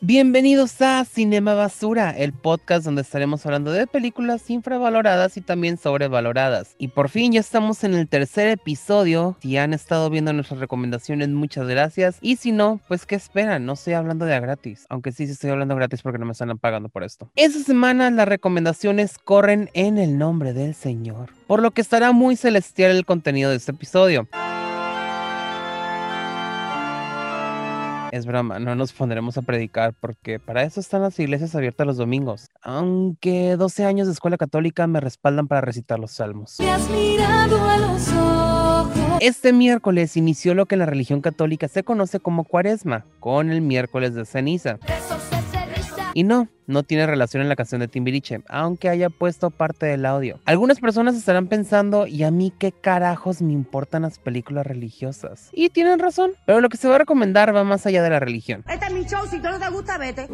Bienvenidos a Cinema Basura, el podcast donde estaremos hablando de películas infravaloradas y también sobrevaloradas. Y por fin ya estamos en el tercer episodio. Si han estado viendo nuestras recomendaciones, muchas gracias. Y si no, pues ¿qué esperan? No estoy hablando de a gratis. Aunque sí, sí estoy hablando gratis porque no me están pagando por esto. Esta semana las recomendaciones corren en el nombre del Señor. Por lo que estará muy celestial el contenido de este episodio. Es broma, no nos pondremos a predicar porque para eso están las iglesias abiertas los domingos. Aunque 12 años de escuela católica me respaldan para recitar los salmos. Este miércoles inició lo que en la religión católica se conoce como cuaresma, con el miércoles de ceniza. Y no, no tiene relación en la canción de Timbiriche, aunque haya puesto parte del audio. Algunas personas estarán pensando, ¿y a mí qué carajos me importan las películas religiosas? Y tienen razón, pero lo que se va a recomendar va más allá de la religión. Este es mi show, si no te gusta, vete.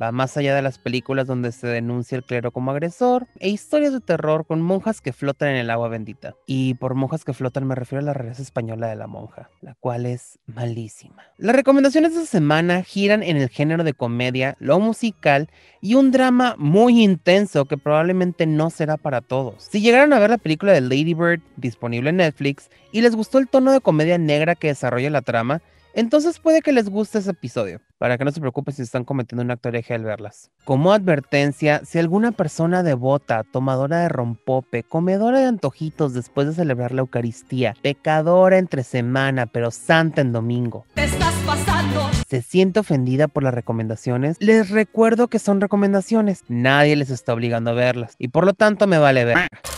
Va más allá de las películas donde se denuncia el clero como agresor e historias de terror con monjas que flotan en el agua bendita. Y por monjas que flotan me refiero a la realeza española de la monja, la cual es malísima. Las recomendaciones de esta semana giran en el género de comedia, lo musical y un drama muy intenso que probablemente no será para todos. Si llegaron a ver la película de Lady Bird disponible en Netflix y les gustó el tono de comedia negra que desarrolla la trama, entonces puede que les guste ese episodio, para que no se preocupen si están cometiendo un acto hereje al verlas. Como advertencia, si alguna persona devota, tomadora de rompope, comedora de antojitos después de celebrar la Eucaristía, pecadora entre semana, pero santa en domingo, estás pasando. se siente ofendida por las recomendaciones, les recuerdo que son recomendaciones, nadie les está obligando a verlas, y por lo tanto me vale ver.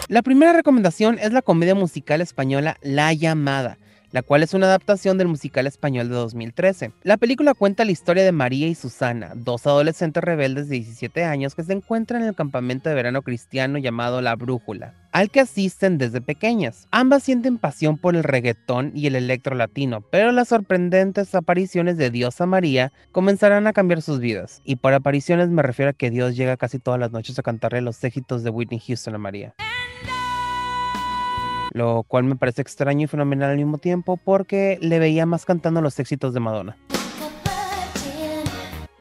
La primera recomendación es la comedia musical española La Llamada la cual es una adaptación del musical español de 2013. La película cuenta la historia de María y Susana, dos adolescentes rebeldes de 17 años que se encuentran en el campamento de verano cristiano llamado La Brújula, al que asisten desde pequeñas. Ambas sienten pasión por el reggaetón y el electro latino, pero las sorprendentes apariciones de Diosa María comenzarán a cambiar sus vidas. Y por apariciones me refiero a que Dios llega casi todas las noches a cantarle los éxitos de Whitney Houston a María lo cual me parece extraño y fenomenal al mismo tiempo porque le veía más cantando los éxitos de Madonna.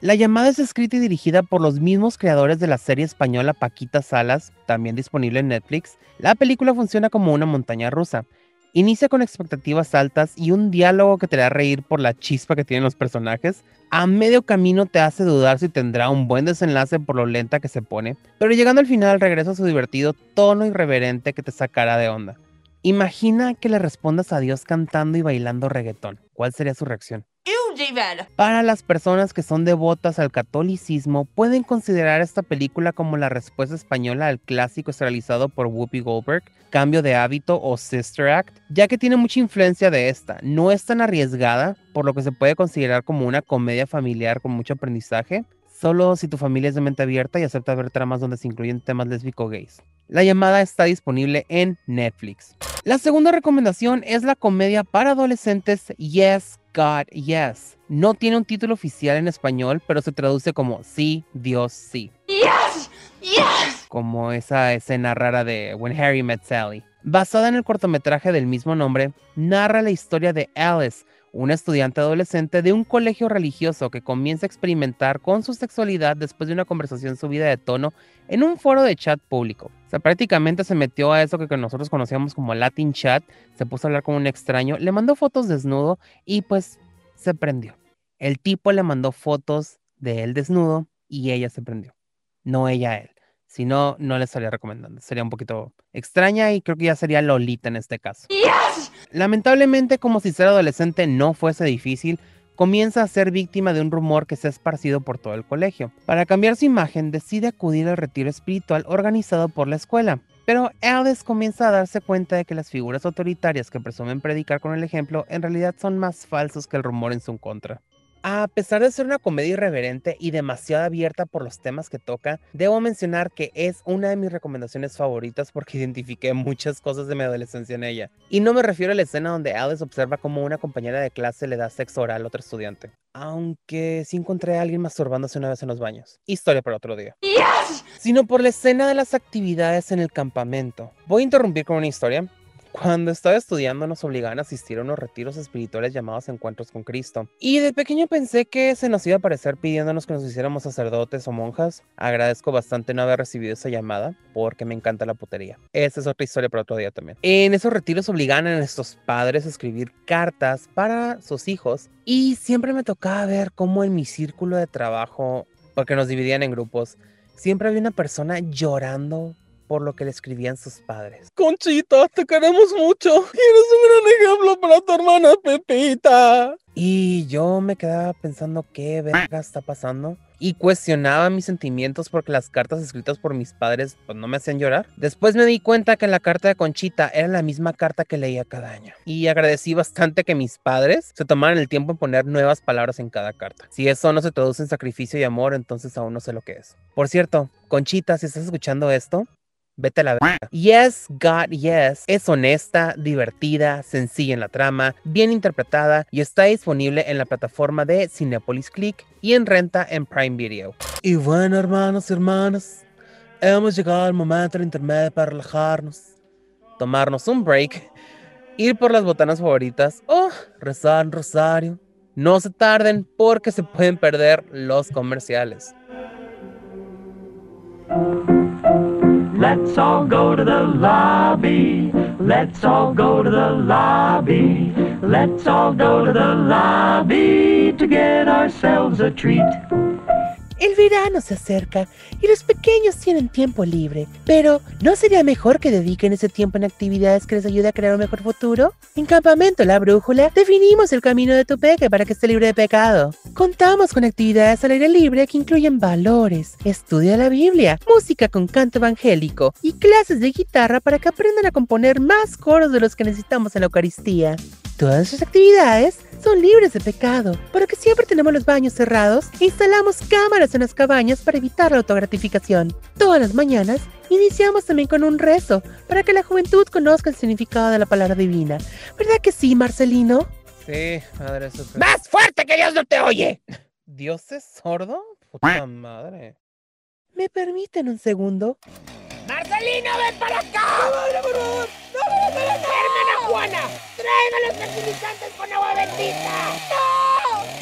La llamada es escrita y dirigida por los mismos creadores de la serie española Paquita Salas, también disponible en Netflix. La película funciona como una montaña rusa. Inicia con expectativas altas y un diálogo que te da reír por la chispa que tienen los personajes. A medio camino te hace dudar si tendrá un buen desenlace por lo lenta que se pone, pero llegando al final regresa su divertido tono irreverente que te sacará de onda. Imagina que le respondas a Dios cantando y bailando reggaetón. ¿Cuál sería su reacción? Para las personas que son devotas al catolicismo, pueden considerar esta película como la respuesta española al clásico realizado por Whoopi Goldberg, Cambio de hábito o Sister Act, ya que tiene mucha influencia de esta. No es tan arriesgada, por lo que se puede considerar como una comedia familiar con mucho aprendizaje, solo si tu familia es de mente abierta y acepta ver tramas donde se incluyen temas lésbico-gays. La llamada está disponible en Netflix. La segunda recomendación es la comedia para adolescentes Yes, God, Yes. No tiene un título oficial en español, pero se traduce como Sí, Dios, sí. Yes, yes. Como esa escena rara de When Harry Met Sally. Basada en el cortometraje del mismo nombre, narra la historia de Alice, una estudiante adolescente de un colegio religioso que comienza a experimentar con su sexualidad después de una conversación subida de tono en un foro de chat público. O sea, prácticamente se metió a eso que nosotros conocíamos como Latin Chat, se puso a hablar con un extraño, le mandó fotos desnudo y pues se prendió. El tipo le mandó fotos de él desnudo y ella se prendió. No ella a él. Si no, no le estaría recomendando. Sería un poquito extraña y creo que ya sería Lolita en este caso. Lamentablemente, como si ser adolescente no fuese difícil, comienza a ser víctima de un rumor que se ha esparcido por todo el colegio. Para cambiar su imagen, decide acudir al retiro espiritual organizado por la escuela. Pero Alice comienza a darse cuenta de que las figuras autoritarias que presumen predicar con el ejemplo en realidad son más falsos que el rumor en su contra. A pesar de ser una comedia irreverente y demasiado abierta por los temas que toca, debo mencionar que es una de mis recomendaciones favoritas porque identifiqué muchas cosas de mi adolescencia en ella. Y no me refiero a la escena donde Alice observa cómo una compañera de clase le da sexo oral a otro estudiante. Aunque sí encontré a alguien masturbándose una vez en los baños. Historia para otro día. Yes. Sino por la escena de las actividades en el campamento. Voy a interrumpir con una historia Cuando estaba estudiando nos obligaban a asistir a unos retiros espirituales llamados Encuentros con Cristo. Y de pequeño pensé que se nos iba a aparecer pidiéndonos que nos hiciéramos sacerdotes o monjas. Agradezco bastante no haber recibido esa llamada porque me encanta la putería. Esa es otra historia para otro día también. En esos retiros obligaban a nuestros padres a escribir cartas para sus hijos y siempre me tocaba ver cómo en mi círculo de trabajo, porque nos dividían en grupos, siempre había una persona llorando por lo que le escribían sus padres. Conchita, te queremos mucho. Eres un gran ejemplo para tu hermana Pepita. Y yo me quedaba pensando qué verga está pasando y cuestionaba mis sentimientos porque las cartas escritas por mis padres pues, no me hacían llorar. Después me di cuenta que la carta de Conchita era la misma carta que leía cada año. Y agradecí bastante que mis padres se tomaran el tiempo en poner nuevas palabras en cada carta. Si eso no se traduce en sacrificio y amor, entonces aún no sé lo que es. Por cierto, Conchita, si estás escuchando esto, Vete a la verga. Yes, God, Yes es honesta, divertida, sencilla en la trama, bien interpretada y está disponible en la plataforma de Cinepolis Click y en renta en Prime Video. Y bueno, hermanos y hermanas, hemos llegado al momento intermedio para relajarnos, tomarnos un break, ir por las botanas favoritas o rezar en rosario. No se tarden porque se pueden perder los comerciales. Let's all go to the lobby. Let's all go to the lobby. Let's all go to the lobby to get ourselves a treat. El verano se acerca y los pequeños tienen tiempo libre, pero ¿no sería mejor que dediquen ese tiempo en actividades que les ayude a crear un mejor futuro? En Campamento La Brújula definimos el camino de tu peque para que esté libre de pecado. Contamos con actividades al aire libre que incluyen valores, estudio de la Biblia, música con canto evangélico y clases de guitarra para que aprendan a componer más coros de los que necesitamos en la Eucaristía. Todas esas actividades son libres de pecado, porque siempre tenemos los baños cerrados e instalamos cámaras en las cabañas para evitar la autogratificación. Todas las mañanas iniciamos también con un rezo para que la juventud conozca el significado de la palabra divina. ¿Verdad que sí, Marcelino? Sí, madre eso. ¡Más fuerte que Dios no te oye! ¿Dios es sordo? Puta madre. ¿Me permiten un segundo? ¡Marcelino, ven para acá! ¡No, por favor! ¡No, ¡Hermana Juana! ¡Tráeme los fertilizantes con agua bendita! ¡No!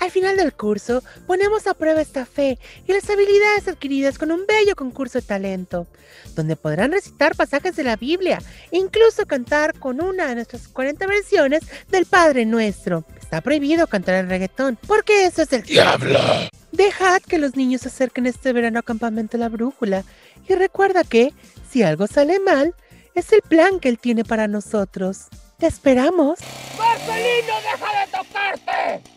Al final del curso, ponemos a prueba esta fe y las habilidades adquiridas con un bello concurso de talento, donde podrán recitar pasajes de la Biblia e incluso cantar con una de nuestras 40 versiones del Padre Nuestro. Está prohibido cantar el reggaetón, porque eso es el ¡Diablo! Dejad que los niños se acerquen este verano a Campamento La Brújula y recuerda que, si algo sale mal, es el plan que él tiene para nosotros. ¡Te esperamos! ¡Marcelino, deja de tocarte!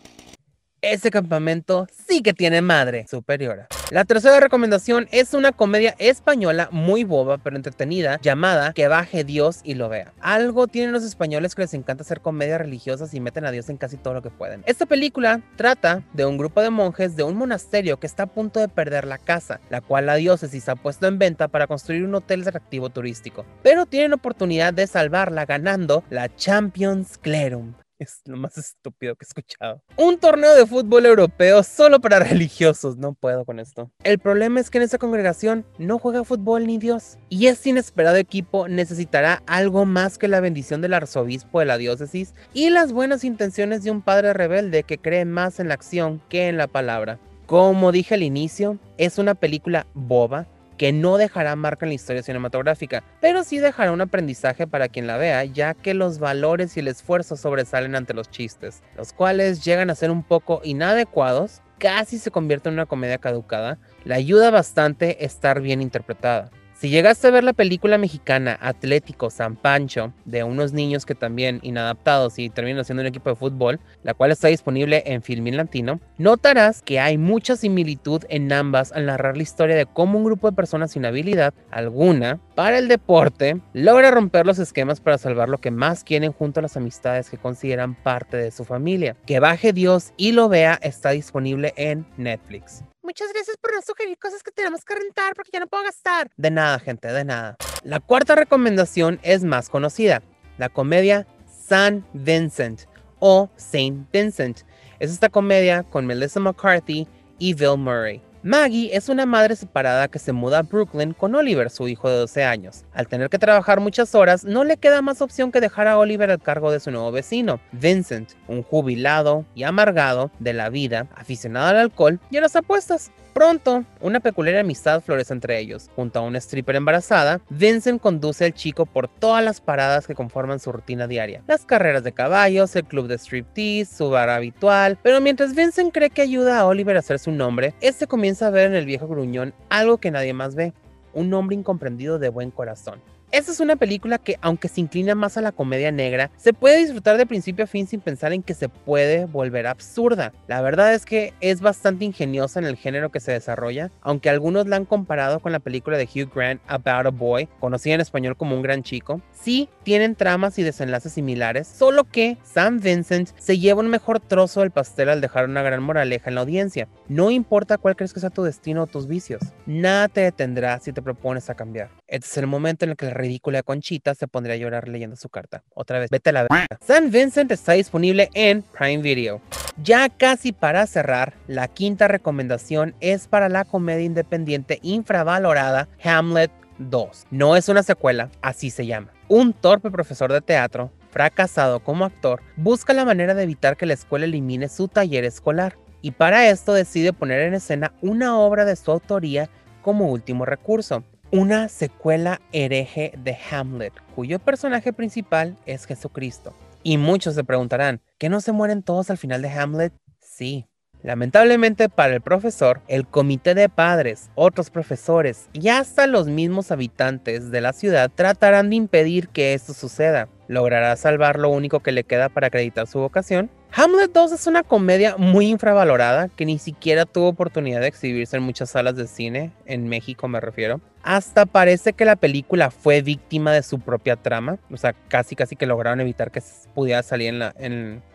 Ese campamento sí que tiene madre superiora. La tercera recomendación es una comedia española muy boba pero entretenida llamada Que baje Dios y lo vea. Algo tienen los españoles que les encanta hacer comedias religiosas y meten a Dios en casi todo lo que pueden. Esta película trata de un grupo de monjes de un monasterio que está a punto de perder la casa, la cual la diócesis ha puesto en venta para construir un hotel atractivo turístico. Pero tienen oportunidad de salvarla ganando la Champions Clerum. Es lo más estúpido que he escuchado. Un torneo de fútbol europeo solo para religiosos. No puedo con esto. El problema es que en esa congregación no juega fútbol ni Dios. Y este inesperado equipo necesitará algo más que la bendición del arzobispo de la diócesis y las buenas intenciones de un padre rebelde que cree más en la acción que en la palabra. Como dije al inicio, es una película boba que no dejará marca en la historia cinematográfica, pero sí dejará un aprendizaje para quien la vea, ya que los valores y el esfuerzo sobresalen ante los chistes, los cuales llegan a ser un poco inadecuados, casi se convierte en una comedia caducada, le ayuda bastante estar bien interpretada. Si llegaste a ver la película mexicana Atlético San Pancho, de unos niños que también inadaptados y terminan siendo un equipo de fútbol, la cual está disponible en Filmin Latino, notarás que hay mucha similitud en ambas al narrar la historia de cómo un grupo de personas sin habilidad alguna para el deporte logra romper los esquemas para salvar lo que más quieren junto a las amistades que consideran parte de su familia. Que baje Dios y lo vea está disponible en Netflix. Muchas gracias por no sugerir cosas que tenemos que rentar porque ya no puedo gastar. De nada, gente, de nada. La cuarta recomendación es más conocida, la comedia San Vincent o Saint Vincent. Es esta comedia con Melissa McCarthy y Bill Murray. Maggie es una madre separada que se muda a Brooklyn con Oliver, su hijo de 12 años. Al tener que trabajar muchas horas, no le queda más opción que dejar a Oliver al cargo de su nuevo vecino, Vincent, un jubilado y amargado de la vida, aficionado al alcohol y a las apuestas. Pronto, una peculiar amistad florece entre ellos. Junto a una stripper embarazada, Vincent conduce al chico por todas las paradas que conforman su rutina diaria. Las carreras de caballos, el club de striptease, su bar habitual. Pero mientras Vincent cree que ayuda a Oliver a hacer su nombre, este comienza a ver en el viejo gruñón algo que nadie más ve. Un hombre incomprendido de buen corazón. Esta es una película que, aunque se inclina más a la comedia negra, se puede disfrutar de principio a fin sin pensar en que se puede volver absurda. La verdad es que es bastante ingeniosa en el género que se desarrolla, aunque algunos la han comparado con la película de Hugh Grant About a Boy, conocida en español como Un Gran Chico. Sí, tienen tramas y desenlaces similares, solo que Sam Vincent se lleva un mejor trozo del pastel al dejar una gran moraleja en la audiencia. No importa cuál crees que sea tu destino o tus vicios, nada te detendrá si te propones a cambiar. Este es el momento en el que ridícula Conchita se pondría a llorar leyendo su carta. Otra vez, vete a la verga. San Vincent está disponible en Prime Video. Ya casi para cerrar, la quinta recomendación es para la comedia independiente infravalorada Hamlet 2. No es una secuela, así se llama. Un torpe profesor de teatro, fracasado como actor, busca la manera de evitar que la escuela elimine su taller escolar. Y para esto decide poner en escena una obra de su autoría como último recurso una secuela hereje de Hamlet, cuyo personaje principal es Jesucristo. Y muchos se preguntarán, ¿que no se mueren todos al final de Hamlet? Sí. Lamentablemente para el profesor, el comité de padres, otros profesores y hasta los mismos habitantes de la ciudad tratarán de impedir que esto suceda. ¿Logrará salvar lo único que le queda para acreditar su vocación? Hamlet 2 es una comedia muy infravalorada que ni siquiera tuvo oportunidad de exhibirse en muchas salas de cine, en México me refiero. Hasta parece que la película fue víctima de su propia trama, o sea, casi casi que lograron evitar que pudiera salir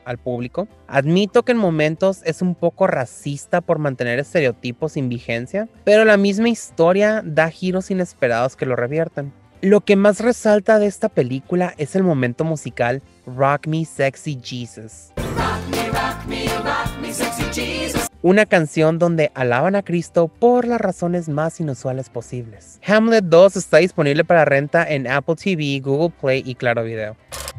al público. Admito que en momentos es un poco racista por mantener estereotipos sin vigencia, pero la misma historia da giros inesperados que lo revierten. Lo que más resalta de esta película es el momento musical Rock Me Sexy Jesus. Una canción donde alaban a Cristo por las razones más inusuales posibles. Hamlet 2 está disponible para renta en Apple TV, Google Play y Claro Video.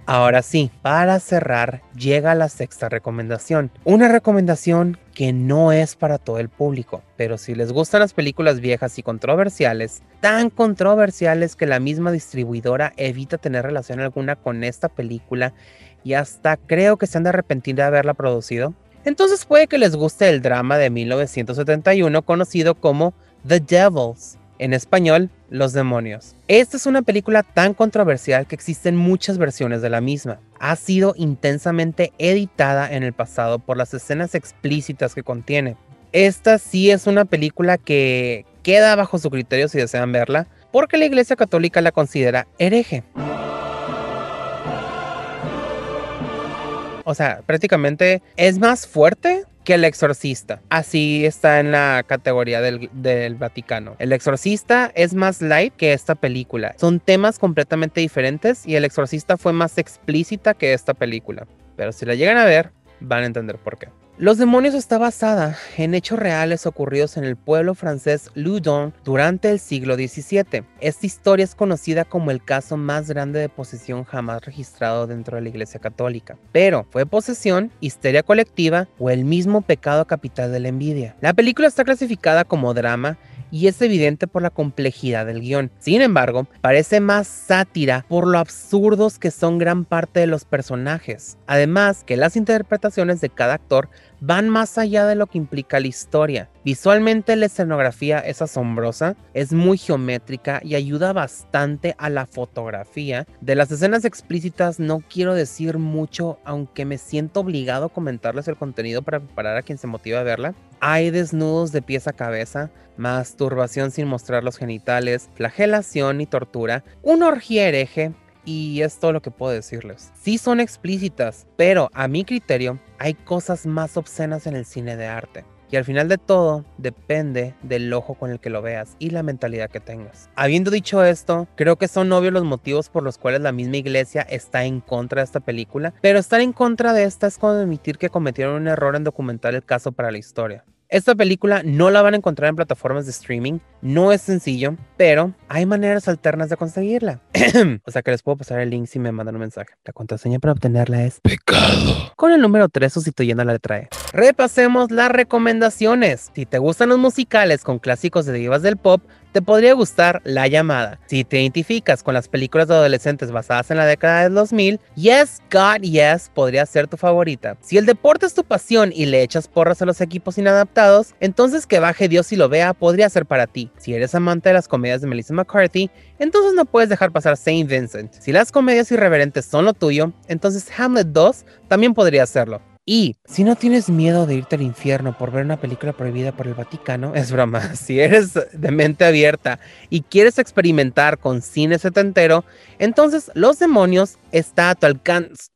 Ahora sí, para cerrar, llega la sexta recomendación. Una recomendación que no es para todo el público, pero si les gustan las películas viejas y controversiales, tan controversiales que la misma distribuidora evita tener relación alguna con esta película y hasta creo que se han de arrepentir de haberla producido, entonces puede que les guste el drama de 1971 conocido como The Devils en español, Los demonios. Esta es una película tan controversial que existen muchas versiones de la misma. Ha sido intensamente editada en el pasado por las escenas explícitas que contiene. Esta sí es una película que queda bajo su criterio si desean verla, porque la Iglesia Católica la considera hereje. O sea, prácticamente es más fuerte que El Exorcista. Así está en la categoría del, del, Vaticano. El Exorcista es más light que esta película. Son temas completamente diferentes y El Exorcista fue más explícita que esta película. Pero si la llegan a ver, van a entender por qué. Los demonios está basada en hechos reales ocurridos en el pueblo francés Loudon durante el siglo XVII. Esta historia es conocida como el caso más grande de posesión jamás registrado dentro de la Iglesia Católica. Pero, ¿fue posesión, histeria colectiva o el mismo pecado capital de la envidia? La película está clasificada como drama y es evidente por la complejidad del guion. Sin embargo, parece más sátira por lo absurdos que son gran parte de los personajes. Además, que las interpretaciones de cada actor van más allá de lo que implica la historia. Visualmente la escenografía es asombrosa, es muy geométrica y ayuda bastante a la fotografía. De las escenas explícitas no quiero decir mucho, aunque me siento obligado a comentarles el contenido para preparar a quien se motiva a verla. Hay desnudos de pies a cabeza, masturbación sin mostrar los genitales, flagelación y tortura, una orgía hereje, y es todo lo que puedo decirles. Sí son explícitas, pero a mi criterio hay cosas más obscenas en el cine de arte. Y al final de todo, depende del ojo con el que lo veas y la mentalidad que tengas. Habiendo dicho esto, creo que son obvios los motivos por los cuales la misma iglesia está en contra de esta película, pero estar en contra de esta es como admitir que cometieron un error en documentar el caso para la historia. Esta película no la van a encontrar en plataformas de streaming, no es sencillo, pero hay maneras alternas de conseguirla. o sea que les puedo pasar el link si me mandan un mensaje. La contraseña para obtenerla es pecado. Con el número 3 sustituyendo la letra E. Repasemos las recomendaciones. Si te gustan los musicales con clásicos de divas del pop, te podría gustar La llamada. Si te identificas con las películas de adolescentes basadas en la década del 2000, Yes God Yes podría ser tu favorita. Si el deporte es tu pasión y le echas porras a los equipos inadaptados, entonces que baje Dios y lo vea podría ser para ti. Si eres amante de las comedias de Melissa McCarthy, entonces no puedes dejar pasar Saint Vincent. Si las comedias irreverentes son lo tuyo, entonces Hamlet 2 también podría serlo. Y si no tienes miedo de irte al infierno por ver una película prohibida por el Vaticano, es broma. Si eres de mente abierta y quieres experimentar con cine setentero, entonces Los Demonios está a tu alcance.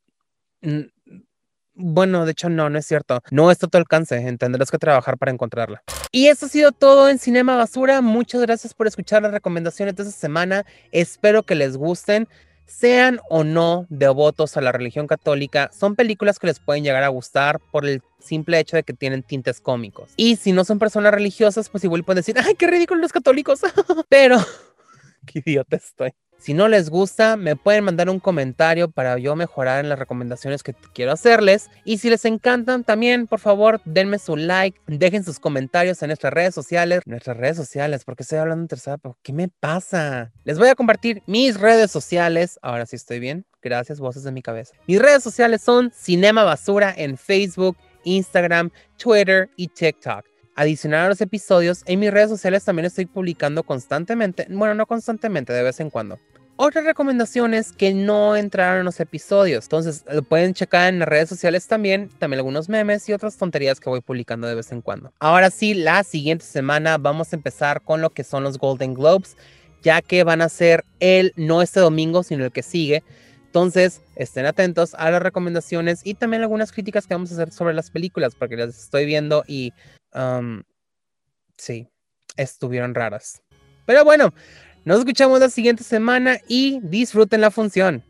Bueno, de hecho no, no es cierto. No está a tu alcance, tendrás que trabajar para encontrarla. Y eso ha sido todo en Cinema Basura. Muchas gracias por escuchar las recomendaciones de esta semana. Espero que les gusten sean o no devotos a la religión católica, son películas que les pueden llegar a gustar por el simple hecho de que tienen tintes cómicos. Y si no son personas religiosas, pues igual pueden decir, ay, qué ridículo los católicos. Pero, qué idiota estoy. Si no les gusta, me pueden mandar un comentario para yo mejorar en las recomendaciones que quiero hacerles. Y si les encantan, también, por favor, denme su like, dejen sus comentarios en nuestras redes sociales. Nuestras redes sociales, porque estoy hablando en tercera, ¿qué me pasa? Les voy a compartir mis redes sociales. Ahora sí estoy bien. Gracias, voces de mi cabeza. Mis redes sociales son Cinema Basura en Facebook, Instagram, Twitter y TikTok. Adicional a los episodios, en mis redes sociales también estoy publicando constantemente, bueno, no constantemente, de vez en cuando. Otras recomendaciones que no entraron en los episodios. Entonces, lo pueden checar en las redes sociales también, también algunos memes y otras tonterías que voy publicando de vez en cuando. Ahora sí, la siguiente semana vamos a empezar con lo que son los Golden Globes, ya que van a ser el, no este domingo, sino el que sigue. Entonces, estén atentos a las recomendaciones y también algunas críticas que vamos a hacer sobre las películas, porque las estoy viendo y um, sí, estuvieron raras. Pero bueno, nos escuchamos la siguiente semana y disfruten la función.